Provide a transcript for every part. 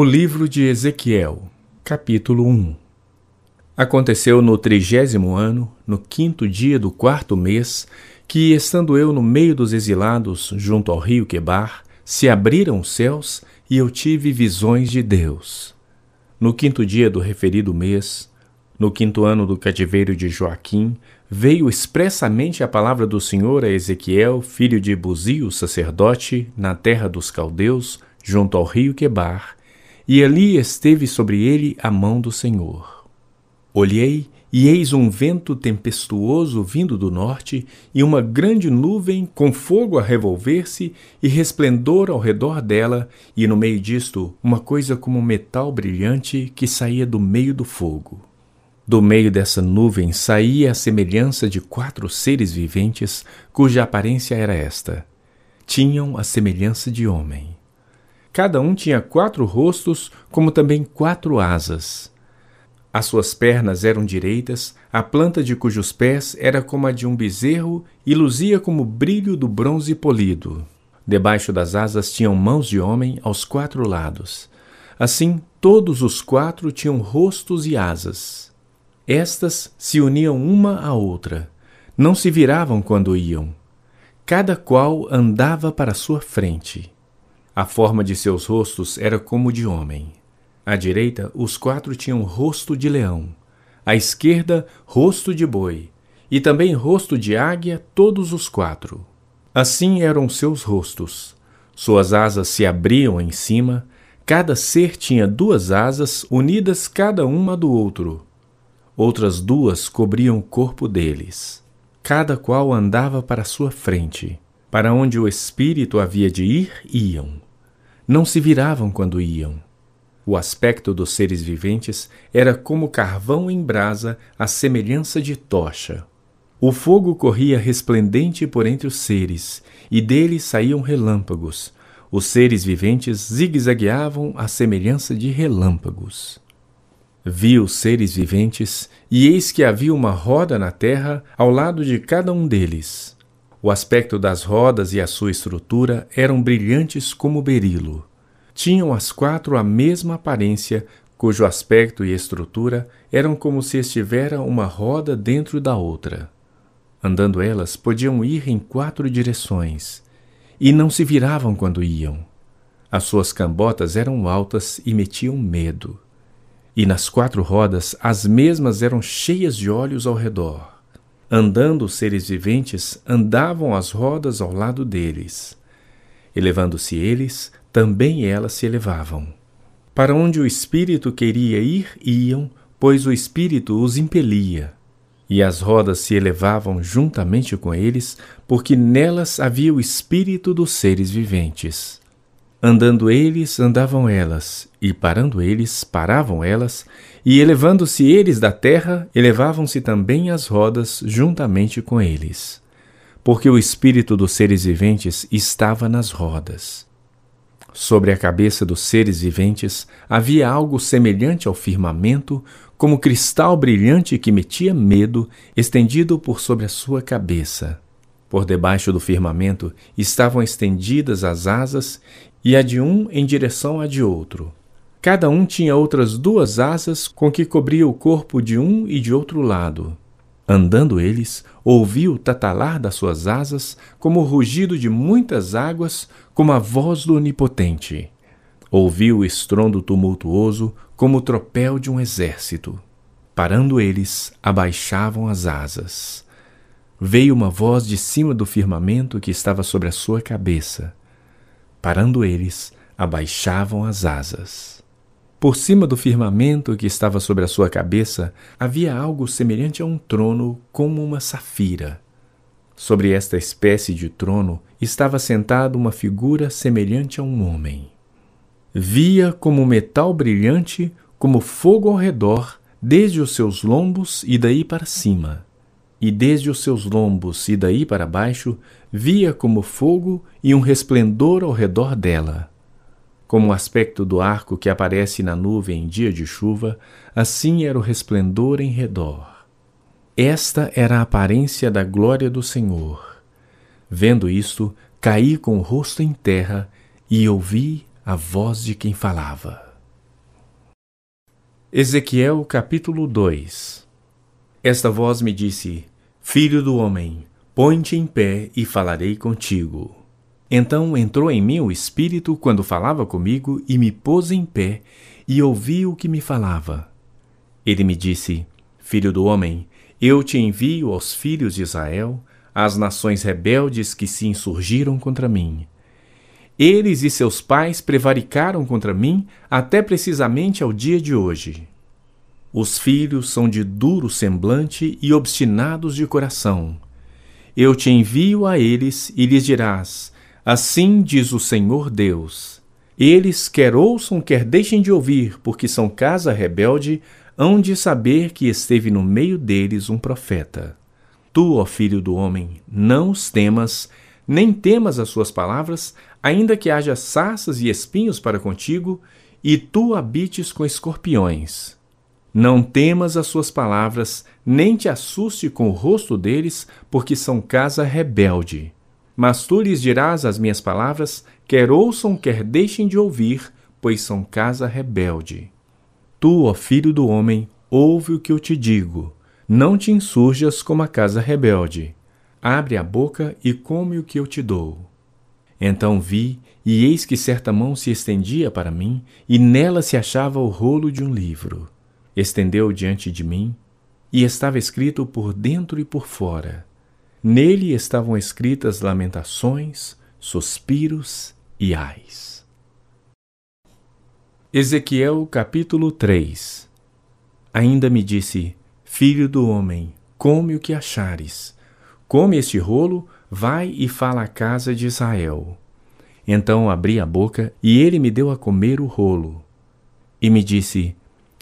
O livro de Ezequiel, capítulo 1 Aconteceu no trigésimo ano, no quinto dia do quarto mês, que, estando eu no meio dos exilados, junto ao rio Quebar, se abriram os céus e eu tive visões de Deus. No quinto dia do referido mês, no quinto ano do cativeiro de Joaquim, veio expressamente a palavra do Senhor a Ezequiel, filho de Buzio, sacerdote, na terra dos caldeus, junto ao rio Quebar, e ali esteve sobre ele a mão do Senhor. Olhei, e eis um vento tempestuoso vindo do norte, e uma grande nuvem com fogo a revolver-se e resplendor ao redor dela, e no meio disto uma coisa como metal brilhante que saía do meio do fogo. Do meio dessa nuvem saía a semelhança de quatro seres viventes, cuja aparência era esta: tinham a semelhança de homem. Cada um tinha quatro rostos, como também quatro asas. As suas pernas eram direitas, a planta de cujos pés era como a de um bezerro e luzia como o brilho do bronze polido. Debaixo das asas tinham mãos de homem aos quatro lados. Assim, todos os quatro tinham rostos e asas. Estas se uniam uma à outra, não se viravam quando iam. Cada qual andava para sua frente. A forma de seus rostos era como de homem. À direita, os quatro tinham rosto de leão, à esquerda, rosto de boi, e também rosto de águia, todos os quatro. Assim eram seus rostos. Suas asas se abriam em cima, cada ser tinha duas asas unidas cada uma do outro outras duas cobriam o corpo deles. Cada qual andava para sua frente. Para onde o espírito havia de ir, iam. Não se viravam quando iam. O aspecto dos seres viventes era como carvão em brasa, à semelhança de tocha. O fogo corria resplendente por entre os seres, e dele saíam relâmpagos. Os seres viventes zigue-zagueavam à semelhança de relâmpagos. Vi os seres viventes, e eis que havia uma roda na terra ao lado de cada um deles. O aspecto das rodas e a sua estrutura eram brilhantes como berilo. Tinham as quatro a mesma aparência, cujo aspecto e estrutura eram como se estivera uma roda dentro da outra. Andando elas, podiam ir em quatro direções, e não se viravam quando iam. As suas cambotas eram altas e metiam medo e nas quatro rodas as mesmas eram cheias de olhos ao redor. Andando os seres viventes, andavam as rodas ao lado deles. Elevando-se eles, também elas se elevavam. Para onde o espírito queria ir, iam, pois o espírito os impelia. E as rodas se elevavam juntamente com eles, porque nelas havia o espírito dos seres viventes. Andando eles, andavam elas, e parando eles, paravam elas, e elevando-se eles da terra, elevavam-se também as rodas juntamente com eles. Porque o espírito dos seres viventes estava nas rodas. Sobre a cabeça dos seres viventes havia algo semelhante ao firmamento, como cristal brilhante que metia medo, estendido por sobre a sua cabeça. Por debaixo do firmamento estavam estendidas as asas, e a de um em direção à de outro. Cada um tinha outras duas asas com que cobria o corpo de um e de outro lado. Andando eles, ouvi o tatalar das suas asas, como o rugido de muitas águas, como a voz do Onipotente. Ouvi o estrondo tumultuoso, como o tropel de um exército. Parando eles, abaixavam as asas. Veio uma voz de cima do firmamento que estava sobre a sua cabeça. Parando eles, abaixavam as asas. Por cima do firmamento que estava sobre a sua cabeça havia algo semelhante a um trono, como uma safira. Sobre esta espécie de trono estava sentada uma figura semelhante a um homem. Via como metal brilhante, como fogo ao redor, desde os seus lombos e daí para cima e desde os seus lombos e daí para baixo via como fogo e um resplendor ao redor dela. Como o aspecto do arco que aparece na nuvem em dia de chuva, assim era o resplendor em redor. Esta era a aparência da glória do Senhor. Vendo isto, caí com o rosto em terra e ouvi a voz de quem falava. Ezequiel capítulo 2 Esta voz me disse: Filho do homem, põe-te em pé e falarei contigo. Então entrou em mim o Espírito quando falava comigo e me pôs em pé e ouvi o que me falava. Ele me disse: Filho do homem, eu te envio aos filhos de Israel, às nações rebeldes que se insurgiram contra mim. Eles e seus pais prevaricaram contra mim até precisamente ao dia de hoje. Os filhos são de duro semblante e obstinados de coração. Eu te envio a eles e lhes dirás: Assim diz o Senhor Deus. Eles, quer ouçam, quer deixem de ouvir, porque são casa rebelde, hão de saber que esteve no meio deles um profeta. Tu, ó filho do homem, não os temas, nem temas as suas palavras, ainda que haja sarças e espinhos para contigo, e tu habites com escorpiões. Não temas as suas palavras, nem te assuste com o rosto deles, porque são casa rebelde. Mas tu lhes dirás as minhas palavras, quer ouçam, quer deixem de ouvir, pois são casa rebelde. Tu, ó filho do homem, ouve o que eu te digo. Não te insurjas como a casa rebelde. Abre a boca e come o que eu te dou. Então vi, e eis que certa mão se estendia para mim, e nela se achava o rolo de um livro. Estendeu diante de mim, e estava escrito por dentro e por fora. Nele estavam escritas lamentações, suspiros e ais. Ezequiel capítulo 3 Ainda me disse: Filho do homem, come o que achares. Come este rolo, vai e fala à casa de Israel. Então abri a boca e ele me deu a comer o rolo. E me disse: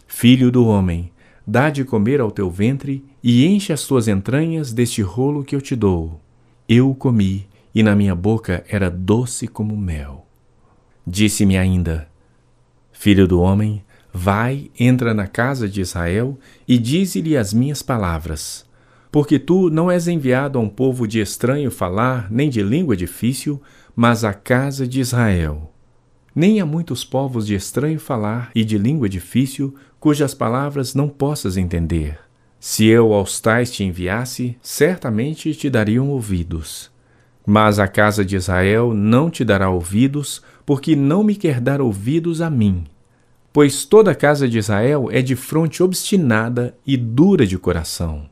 Filho do homem, dá de comer ao teu ventre e enche as tuas entranhas deste rolo que eu te dou. Eu o comi e na minha boca era doce como mel. Disse-me ainda: Filho do homem, vai, entra na casa de Israel e dize-lhe as minhas palavras. Porque tu não és enviado a um povo de estranho falar, nem de língua difícil, mas à casa de Israel. Nem há muitos povos de estranho falar e de língua difícil, cujas palavras não possas entender. Se eu aos tais te enviasse, certamente te dariam ouvidos. Mas a casa de Israel não te dará ouvidos, porque não me quer dar ouvidos a mim. Pois toda a casa de Israel é de fronte obstinada e dura de coração.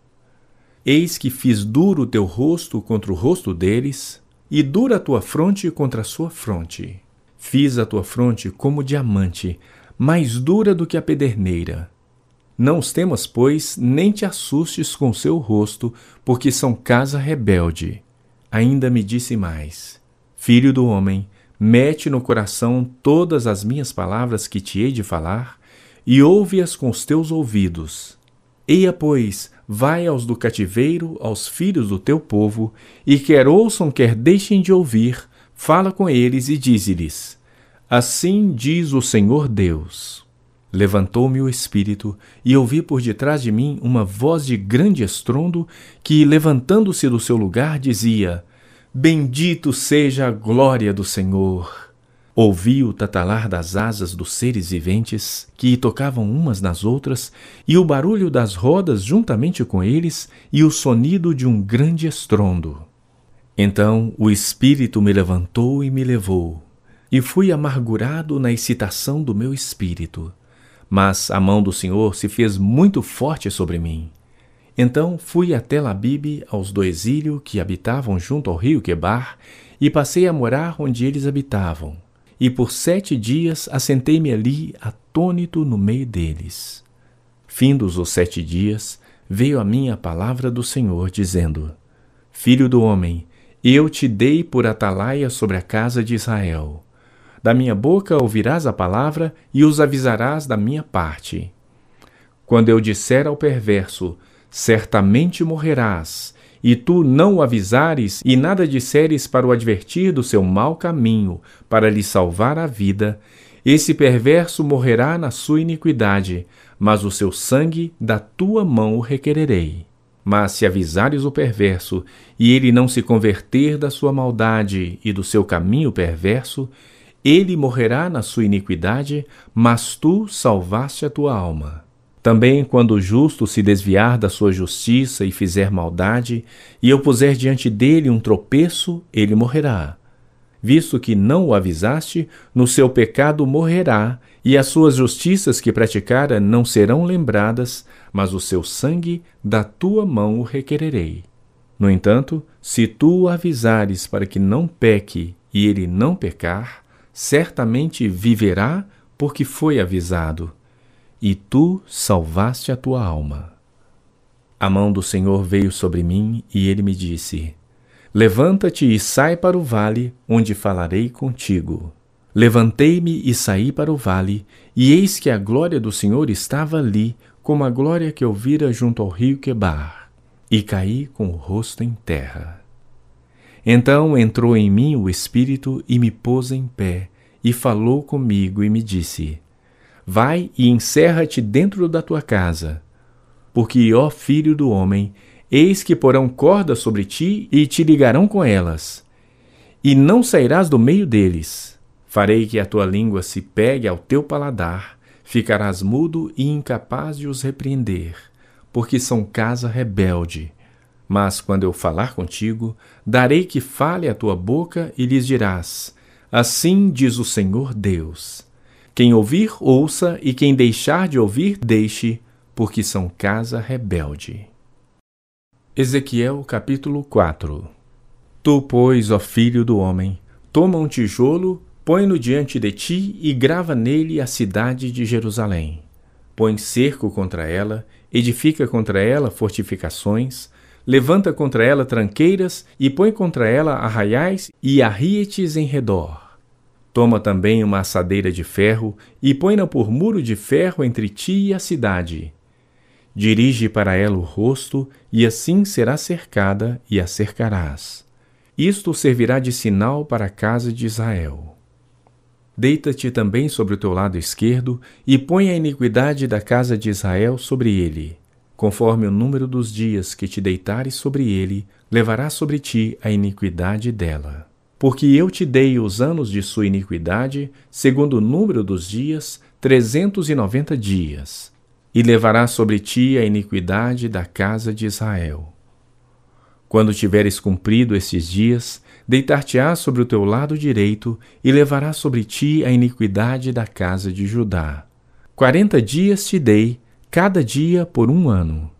Eis que fiz duro o teu rosto contra o rosto deles, e dura a tua fronte contra a sua fronte. Fiz a tua fronte como diamante, mais dura do que a pederneira. Não os temas, pois, nem te assustes com seu rosto, porque são casa rebelde. Ainda me disse mais: Filho do homem, mete no coração todas as minhas palavras que te hei de falar, e ouve-as com os teus ouvidos. Eia, pois, vai aos do cativeiro, aos filhos do teu povo, e quer ouçam, quer deixem de ouvir, fala com eles e dize-lhes: Assim diz o Senhor Deus. Levantou-me o espírito e ouvi por detrás de mim uma voz de grande estrondo que, levantando-se do seu lugar, dizia: Bendito seja a glória do Senhor. Ouvi o tatalar das asas dos seres viventes, que tocavam umas nas outras, e o barulho das rodas juntamente com eles, e o sonido de um grande estrondo. Então o Espírito me levantou e me levou, e fui amargurado na excitação do meu espírito mas a mão do Senhor se fez muito forte sobre mim. Então fui até Labibe aos do exílio que habitavam junto ao rio Quebar e passei a morar onde eles habitavam. E por sete dias assentei-me ali atônito no meio deles. Findos os sete dias, veio a mim a palavra do Senhor, dizendo: Filho do homem, eu te dei por atalaia sobre a casa de Israel. Da minha boca ouvirás a palavra e os avisarás da minha parte. Quando eu disser ao perverso, certamente morrerás, e tu não o avisares e nada disseres para o advertir do seu mau caminho, para lhe salvar a vida, esse perverso morrerá na sua iniquidade, mas o seu sangue da tua mão o requererei. Mas se avisares o perverso, e ele não se converter da sua maldade e do seu caminho perverso, ele morrerá na sua iniquidade, mas tu salvaste a tua alma. Também quando o justo se desviar da sua justiça e fizer maldade, e eu puser diante dele um tropeço, ele morrerá. Visto que não o avisaste, no seu pecado morrerá, e as suas justiças que praticara não serão lembradas, mas o seu sangue da tua mão o requererei. No entanto, se tu o avisares para que não peque e ele não pecar, certamente viverá porque foi avisado, e tu salvaste a tua alma. A mão do Senhor veio sobre mim e ele me disse: Levanta-te e sai para o vale, onde falarei contigo. Levantei-me e saí para o vale, e eis que a glória do Senhor estava ali, como a glória que eu vira junto ao rio Quebar, e caí com o rosto em terra. Então entrou em mim o Espírito e me pôs em pé, e falou comigo e me disse: Vai e encerra-te dentro da tua casa, porque, ó filho do homem, eis que porão cordas sobre ti e te ligarão com elas, e não sairás do meio deles. Farei que a tua língua se pegue ao teu paladar, ficarás mudo e incapaz de os repreender, porque são casa rebelde mas quando eu falar contigo, darei que fale a tua boca e lhes dirás: Assim diz o Senhor Deus. Quem ouvir, ouça, e quem deixar de ouvir, deixe, porque são casa rebelde. Ezequiel capítulo 4 Tu, pois, ó filho do homem, toma um tijolo, põe-no diante de ti e grava nele a cidade de Jerusalém. Põe cerco contra ela, edifica contra ela fortificações, levanta contra ela tranqueiras e põe contra ela arraiais e arrietes em redor. Toma também uma assadeira de ferro e põe-na por muro de ferro entre ti e a cidade. Dirige para ela o rosto, e assim será cercada e a cercarás. Isto servirá de sinal para a casa de Israel. Deita-te também sobre o teu lado esquerdo e põe a iniquidade da casa de Israel sobre ele Conforme o número dos dias que te deitares sobre ele, levará sobre ti a iniquidade dela. Porque eu te dei os anos de sua iniquidade, segundo o número dos dias, trezentos e noventa dias. E levará sobre ti a iniquidade da casa de Israel. Quando tiveres cumprido esses dias, deitar-te-ás sobre o teu lado direito e levará sobre ti a iniquidade da casa de Judá. Quarenta dias te dei cada dia por um ano.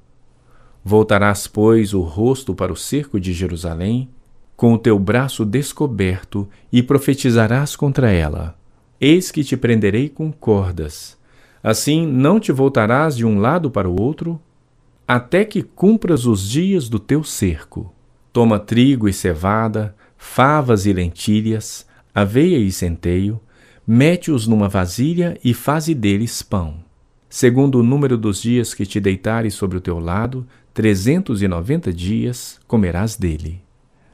Voltarás, pois, o rosto para o cerco de Jerusalém, com o teu braço descoberto, e profetizarás contra ela. Eis que te prenderei com cordas. Assim não te voltarás de um lado para o outro, até que cumpras os dias do teu cerco. Toma trigo e cevada, favas e lentilhas, aveia e centeio, mete-os numa vasilha e faze deles pão segundo o número dos dias que te deitares sobre o teu lado, trezentos e noventa dias comerás dele.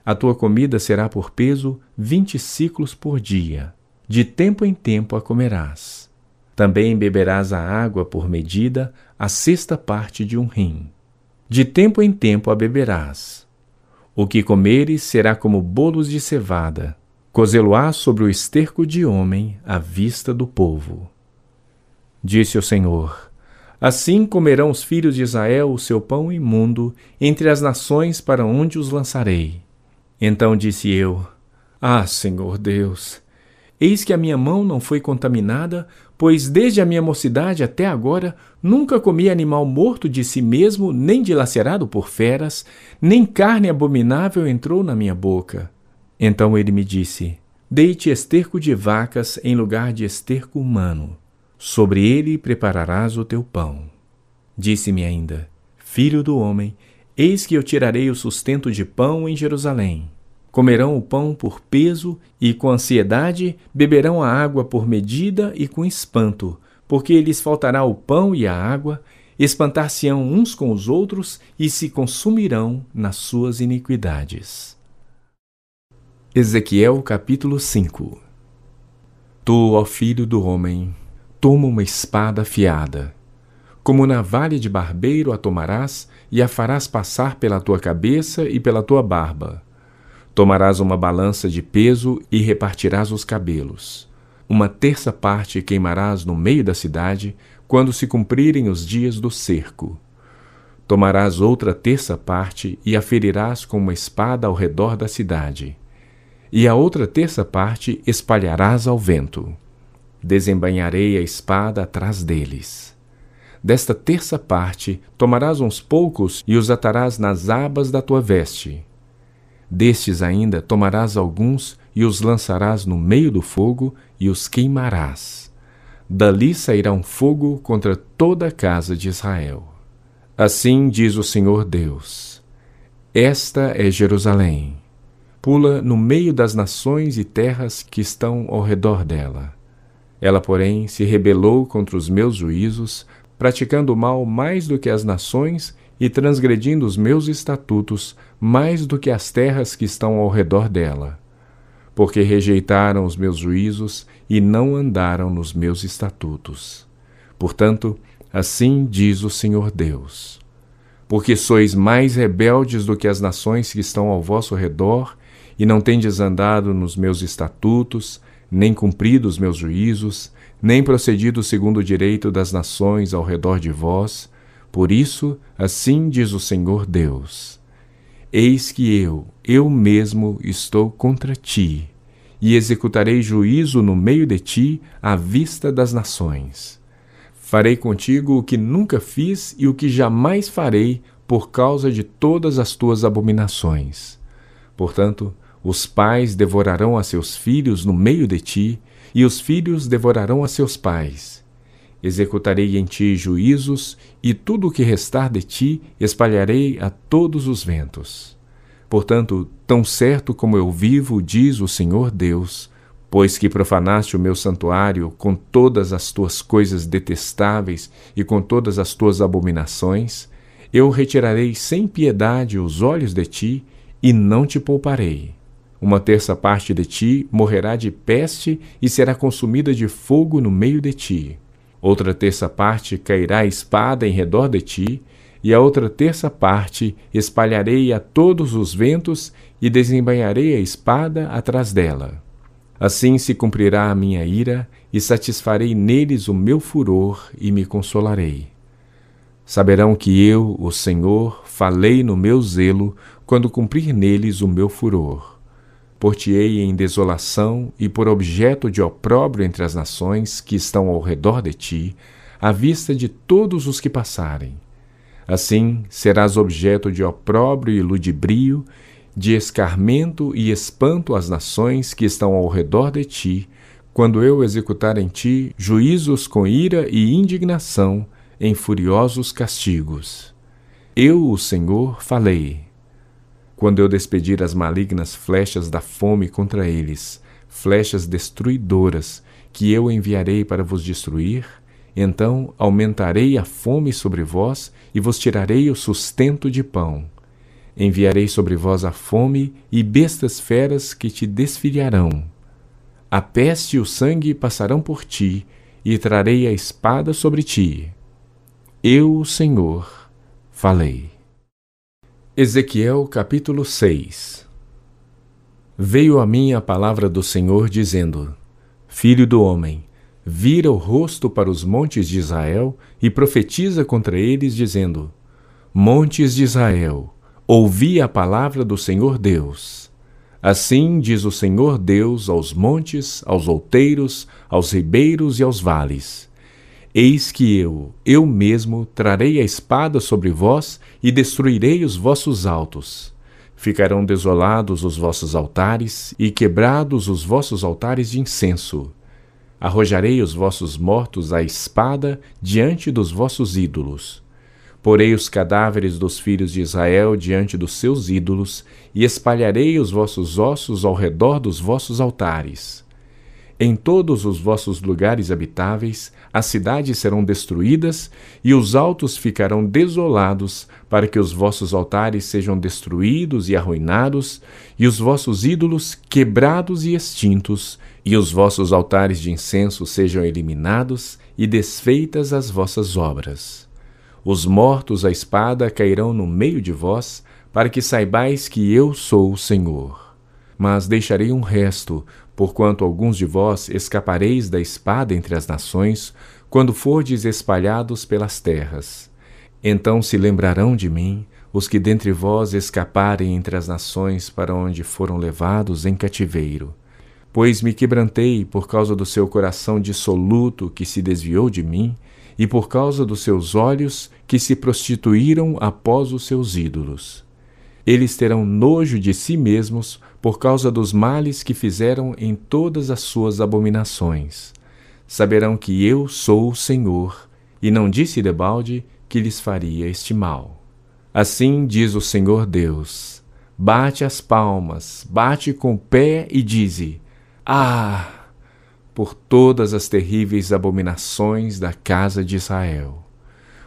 A tua comida será por peso vinte ciclos por dia. De tempo em tempo a comerás. Também beberás a água por medida, a sexta parte de um rim. De tempo em tempo a beberás. O que comeres será como bolos de cevada. Cozê-lo-á sobre o esterco de homem à vista do povo. Disse o Senhor: Assim comerão os filhos de Israel o seu pão imundo entre as nações para onde os lançarei. Então disse eu: Ah, Senhor Deus, eis que a minha mão não foi contaminada, pois desde a minha mocidade até agora nunca comi animal morto de si mesmo, nem dilacerado por feras, nem carne abominável entrou na minha boca. Então ele me disse: Deite esterco de vacas em lugar de esterco humano. Sobre ele prepararás o teu pão. Disse-me ainda: Filho do homem, eis que eu tirarei o sustento de pão em Jerusalém. Comerão o pão por peso e com ansiedade beberão a água por medida e com espanto, porque lhes faltará o pão e a água, espantar-se-ão uns com os outros e se consumirão nas suas iniquidades. Ezequiel capítulo 5 Tu, ó filho do homem, Toma uma espada afiada. Como navalha de barbeiro a tomarás e a farás passar pela tua cabeça e pela tua barba. Tomarás uma balança de peso e repartirás os cabelos. uma terça parte queimarás no meio da cidade, quando se cumprirem os dias do cerco. Tomarás outra terça parte e a ferirás com uma espada ao redor da cidade. E a outra terça parte espalharás ao vento. Desembanharei a espada atrás deles. Desta terça parte tomarás uns poucos e os atarás nas abas da tua veste. Destes ainda tomarás alguns e os lançarás no meio do fogo e os queimarás. Dali sairá um fogo contra toda a casa de Israel. Assim diz o Senhor Deus: Esta é Jerusalém. Pula no meio das nações e terras que estão ao redor dela. Ela, porém, se rebelou contra os meus juízos, praticando o mal mais do que as nações e transgredindo os meus estatutos mais do que as terras que estão ao redor dela porque rejeitaram os meus juízos e não andaram nos meus estatutos. Portanto, assim diz o Senhor Deus: Porque sois mais rebeldes do que as nações que estão ao vosso redor, e não tendes andado nos meus estatutos, nem cumprido os meus juízos, nem procedido segundo o direito das nações ao redor de vós, por isso, assim diz o Senhor Deus: Eis que eu, eu mesmo, estou contra ti, e executarei juízo no meio de ti, à vista das nações. Farei contigo o que nunca fiz e o que jamais farei, por causa de todas as tuas abominações. Portanto, os pais devorarão a seus filhos no meio de ti, e os filhos devorarão a seus pais Executarei em ti juízos, e tudo o que restar de ti espalharei a todos os ventos. Portanto, tão certo como eu vivo, diz o Senhor Deus, pois que profanaste o meu santuário com todas as tuas coisas detestáveis e com todas as tuas abominações, eu retirarei sem piedade os olhos de ti e não te pouparei. Uma terça parte de ti morrerá de peste e será consumida de fogo no meio de ti. Outra terça parte cairá a espada em redor de ti, e a outra terça parte espalharei a todos os ventos e desembanharei a espada atrás dela. Assim se cumprirá a minha ira, e satisfarei neles o meu furor e me consolarei. Saberão que eu, o Senhor, falei no meu zelo, quando cumprir neles o meu furor por-te-ei em desolação e por objeto de opróbrio entre as nações que estão ao redor de ti, à vista de todos os que passarem. Assim serás objeto de opróbrio e ludibrio, de escarmento e espanto às nações que estão ao redor de ti, quando eu executar em ti juízos com ira e indignação, em furiosos castigos. Eu, o Senhor, falei quando eu despedir as malignas flechas da fome contra eles, flechas destruidoras, que eu enviarei para vos destruir, então aumentarei a fome sobre vós e vos tirarei o sustento de pão. Enviarei sobre vós a fome e bestas feras que te desfilharão. A peste e o sangue passarão por ti, e trarei a espada sobre ti. Eu, Senhor, falei. Ezequiel capítulo 6 Veio a mim a palavra do Senhor dizendo: Filho do homem, vira o rosto para os montes de Israel e profetiza contra eles, dizendo: Montes de Israel, ouvi a palavra do Senhor Deus. Assim diz o Senhor Deus aos montes, aos outeiros, aos ribeiros e aos vales Eis que eu, eu mesmo, trarei a espada sobre vós e destruirei os vossos altos. Ficarão desolados os vossos altares e quebrados os vossos altares de incenso. Arrojarei os vossos mortos à espada diante dos vossos ídolos. Porei os cadáveres dos filhos de Israel diante dos seus ídolos e espalharei os vossos ossos ao redor dos vossos altares. Em todos os vossos lugares habitáveis, as cidades serão destruídas e os altos ficarão desolados, para que os vossos altares sejam destruídos e arruinados, e os vossos ídolos quebrados e extintos, e os vossos altares de incenso sejam eliminados e desfeitas as vossas obras. Os mortos à espada cairão no meio de vós, para que saibais que eu sou o Senhor. Mas deixarei um resto, porquanto alguns de vós escapareis da espada entre as nações, quando fordes espalhados pelas terras. Então se lembrarão de mim os que dentre vós escaparem entre as nações para onde foram levados em cativeiro. Pois me quebrantei por causa do seu coração dissoluto que se desviou de mim, e por causa dos seus olhos que se prostituíram após os seus ídolos. Eles terão nojo de si mesmos por causa dos males que fizeram em todas as suas abominações. Saberão que eu sou o Senhor, e não disse debalde que lhes faria este mal. Assim diz o Senhor Deus: bate as palmas, bate com o pé e dize: Ah! Por todas as terríveis abominações da casa de Israel,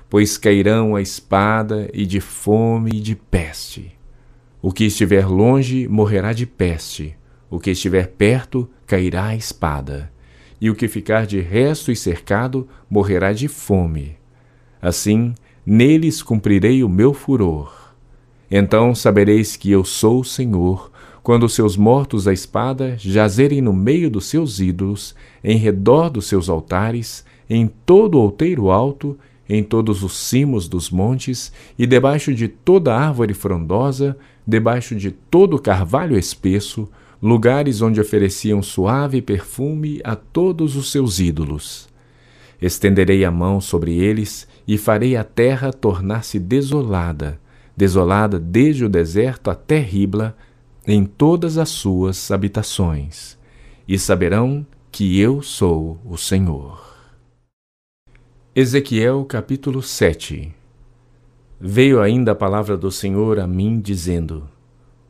pois cairão a espada e de fome e de peste o que estiver longe morrerá de peste, o que estiver perto cairá a espada, e o que ficar de resto e cercado morrerá de fome. Assim, neles cumprirei o meu furor. Então sabereis que eu sou o Senhor, quando seus mortos à espada jazerem no meio dos seus ídolos, em redor dos seus altares, em todo o outeiro alto, em todos os cimos dos montes e debaixo de toda árvore frondosa, debaixo de todo carvalho espesso, lugares onde ofereciam suave perfume a todos os seus ídolos. Estenderei a mão sobre eles e farei a terra tornar-se desolada, desolada desde o deserto até Ribla, em todas as suas habitações, e saberão que eu sou o Senhor. Ezequiel capítulo 7 Veio ainda a palavra do Senhor a mim, dizendo: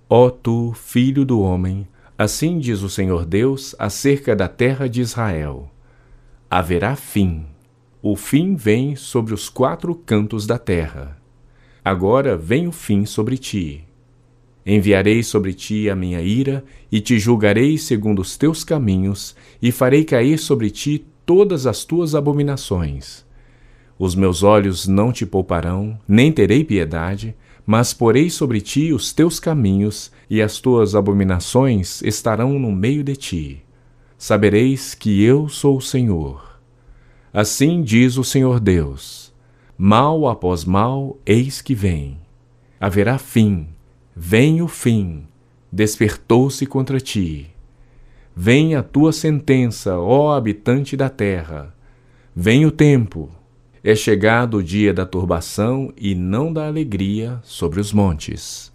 Ó tu, filho do homem, assim diz o Senhor Deus acerca da terra de Israel: Haverá fim. O fim vem sobre os quatro cantos da terra. Agora vem o fim sobre ti. Enviarei sobre ti a minha ira, e te julgarei segundo os teus caminhos, e farei cair sobre ti todas as tuas abominações os meus olhos não te pouparão, nem terei piedade, mas porei sobre ti os teus caminhos, e as tuas abominações estarão no meio de ti. Sabereis que eu sou o Senhor. Assim diz o Senhor Deus: Mal após mal, eis que vem. Haverá fim, vem o fim, despertou-se contra ti. Vem a tua sentença, ó habitante da terra. Vem o tempo, é chegado o dia da turbação e não da alegria sobre os montes.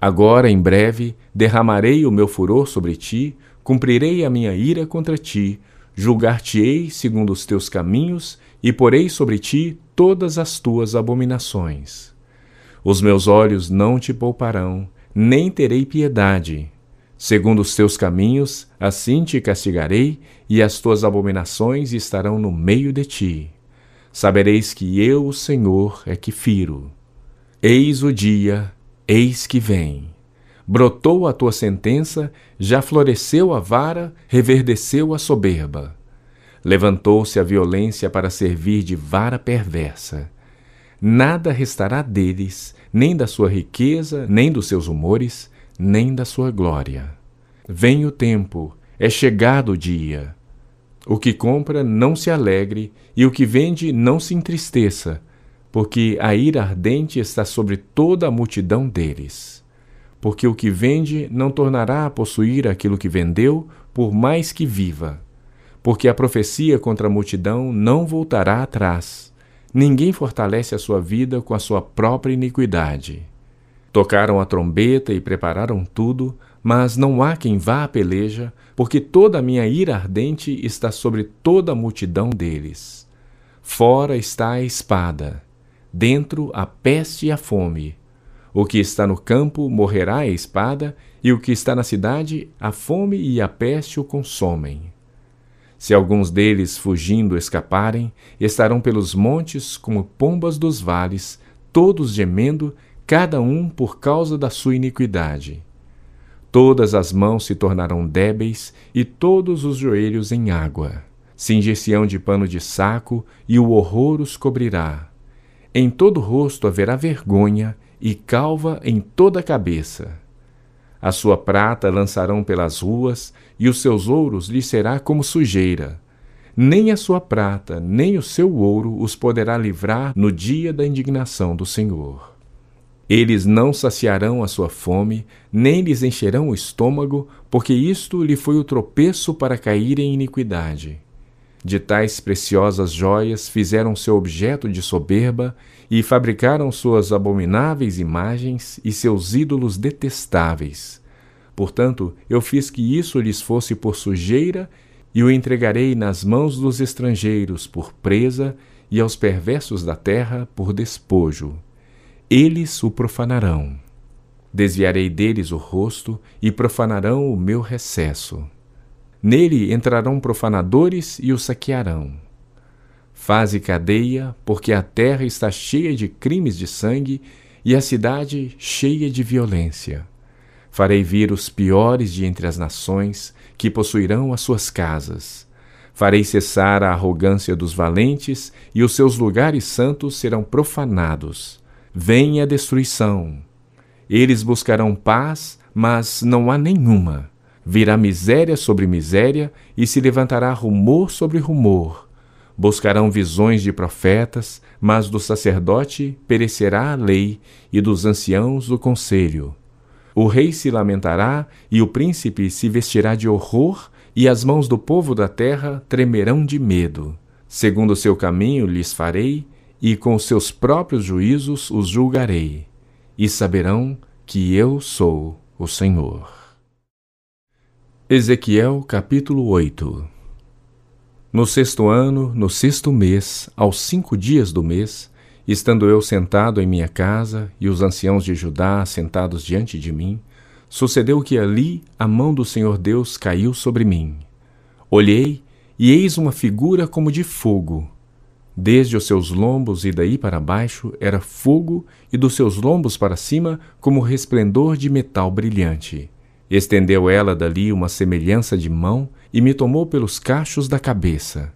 Agora, em breve, derramarei o meu furor sobre ti, cumprirei a minha ira contra ti, julgar-te-ei segundo os teus caminhos e porei sobre ti todas as tuas abominações. Os meus olhos não te pouparão, nem terei piedade. Segundo os teus caminhos, assim te castigarei, e as tuas abominações estarão no meio de ti sabereis que eu, o Senhor, é que firo. Eis o dia, eis que vem. Brotou a tua sentença, já floresceu a vara, reverdeceu a soberba. Levantou-se a violência para servir de vara perversa. Nada restará deles, nem da sua riqueza, nem dos seus humores, nem da sua glória. Vem o tempo, é chegado o dia. O que compra não se alegre, e o que vende não se entristeça, porque a ira ardente está sobre toda a multidão deles. Porque o que vende não tornará a possuir aquilo que vendeu, por mais que viva. Porque a profecia contra a multidão não voltará atrás. Ninguém fortalece a sua vida com a sua própria iniquidade. Tocaram a trombeta e prepararam tudo, mas não há quem vá à peleja, porque toda a minha ira ardente está sobre toda a multidão deles. Fora está a espada, dentro a peste e a fome. O que está no campo morrerá a espada, e o que está na cidade, a fome e a peste o consomem. Se alguns deles fugindo escaparem, estarão pelos montes como pombas dos vales, todos gemendo, cada um por causa da sua iniquidade. Todas as mãos se tornarão débeis e todos os joelhos em água. Cingir-se-ão de pano de saco e o horror os cobrirá. Em todo o rosto haverá vergonha e calva em toda a cabeça. A sua prata lançarão pelas ruas, e os seus ouros lhe será como sujeira. Nem a sua prata, nem o seu ouro os poderá livrar no dia da indignação do Senhor. Eles não saciarão a sua fome, nem lhes encherão o estômago, porque isto lhe foi o tropeço para cair em iniquidade. De tais preciosas joias fizeram seu objeto de soberba e fabricaram suas abomináveis imagens e seus ídolos detestáveis. Portanto, eu fiz que isso lhes fosse por sujeira e o entregarei nas mãos dos estrangeiros por presa e aos perversos da terra por despojo eles o profanarão. Desviarei deles o rosto e profanarão o meu recesso. Nele entrarão profanadores e o saquearão. Faze cadeia, porque a terra está cheia de crimes de sangue e a cidade cheia de violência. Farei vir os piores de entre as nações, que possuirão as suas casas. Farei cessar a arrogância dos valentes, e os seus lugares santos serão profanados vem a destruição. Eles buscarão paz, mas não há nenhuma. Virá miséria sobre miséria e se levantará rumor sobre rumor. Buscarão visões de profetas, mas do sacerdote perecerá a lei e dos anciãos o conselho. O rei se lamentará e o príncipe se vestirá de horror, e as mãos do povo da terra tremerão de medo. Segundo o seu caminho lhes farei, e com seus próprios juízos os julgarei, e saberão que eu sou o Senhor. Ezequiel capítulo 8 No sexto ano, no sexto mês, aos cinco dias do mês, estando eu sentado em minha casa e os anciãos de Judá sentados diante de mim, sucedeu que ali a mão do Senhor Deus caiu sobre mim. Olhei, e eis uma figura como de fogo, Desde os seus lombos e daí para baixo era fogo, e dos seus lombos para cima como resplendor de metal brilhante. Estendeu ela dali uma semelhança de mão e me tomou pelos cachos da cabeça.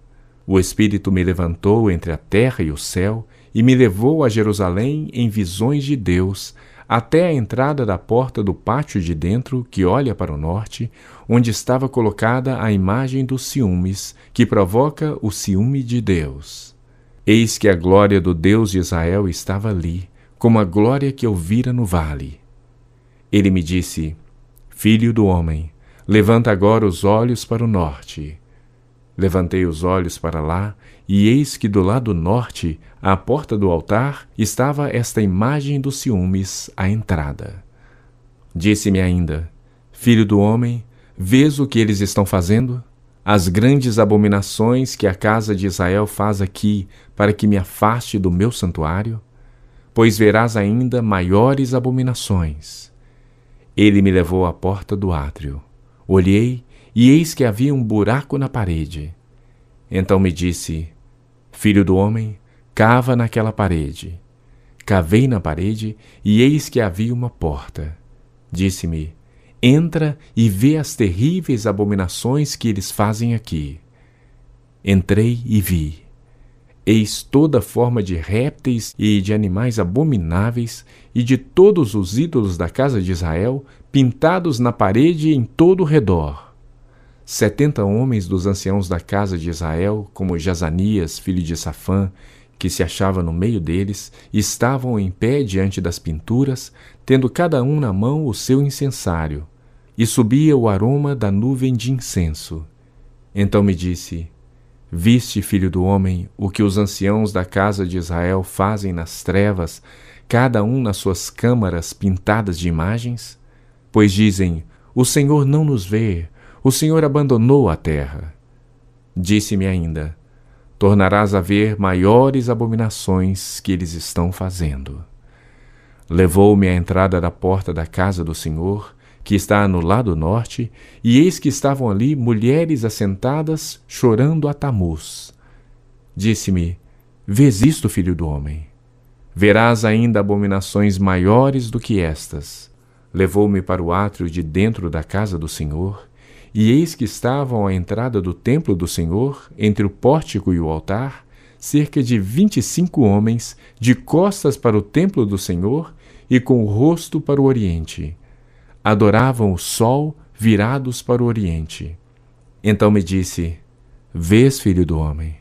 O Espírito me levantou entre a terra e o céu e me levou a Jerusalém em visões de Deus, até a entrada da porta do pátio de dentro, que olha para o norte, onde estava colocada a imagem dos ciúmes, que provoca o ciúme de Deus. Eis que a glória do Deus de Israel estava ali, como a glória que eu vira no vale. Ele me disse: Filho do homem, levanta agora os olhos para o norte. Levantei os olhos para lá, e eis que do lado norte, à porta do altar, estava esta imagem dos ciúmes à entrada. Disse-me ainda: Filho do homem, vês o que eles estão fazendo? As grandes abominações que a casa de Israel faz aqui para que me afaste do meu santuário? Pois verás ainda maiores abominações. Ele me levou à porta do átrio. Olhei e eis que havia um buraco na parede. Então me disse: Filho do homem, cava naquela parede. Cavei na parede e eis que havia uma porta. Disse-me: Entra e vê as terríveis abominações que eles fazem aqui. Entrei e vi. Eis toda forma de répteis e de animais abomináveis, e de todos os ídolos da casa de Israel, pintados na parede em todo o redor. Setenta homens dos anciãos da casa de Israel, como Jazanias, filho de Safã, que se achava no meio deles, estavam em pé diante das pinturas, tendo cada um na mão o seu incensário, e subia o aroma da nuvem de incenso. Então me disse: Viste, filho do homem, o que os anciãos da casa de Israel fazem nas trevas, cada um nas suas câmaras pintadas de imagens? Pois dizem: O Senhor não nos vê, o Senhor abandonou a terra. Disse-me ainda: tornarás a ver maiores abominações que eles estão fazendo. Levou-me à entrada da porta da casa do Senhor, que está no lado norte, e eis que estavam ali mulheres assentadas, chorando a Tamuz. Disse-me: Vês isto, filho do homem? Verás ainda abominações maiores do que estas. Levou-me para o átrio de dentro da casa do Senhor, e eis que estavam à entrada do templo do Senhor, entre o pórtico e o altar, cerca de vinte e cinco homens, de costas para o templo do Senhor e com o rosto para o oriente. Adoravam o sol virados para o oriente. Então me disse: Vês, filho do homem,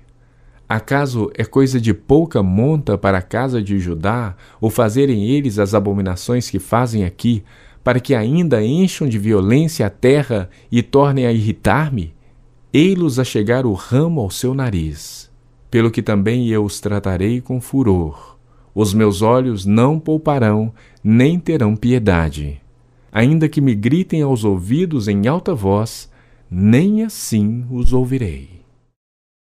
acaso é coisa de pouca monta para a casa de Judá o fazerem eles as abominações que fazem aqui, para que ainda encham de violência a terra e tornem a irritar-me? Ei-los a chegar o ramo ao seu nariz, pelo que também eu os tratarei com furor. Os meus olhos não pouparão, nem terão piedade ainda que me gritem aos ouvidos em alta voz, nem assim os ouvirei.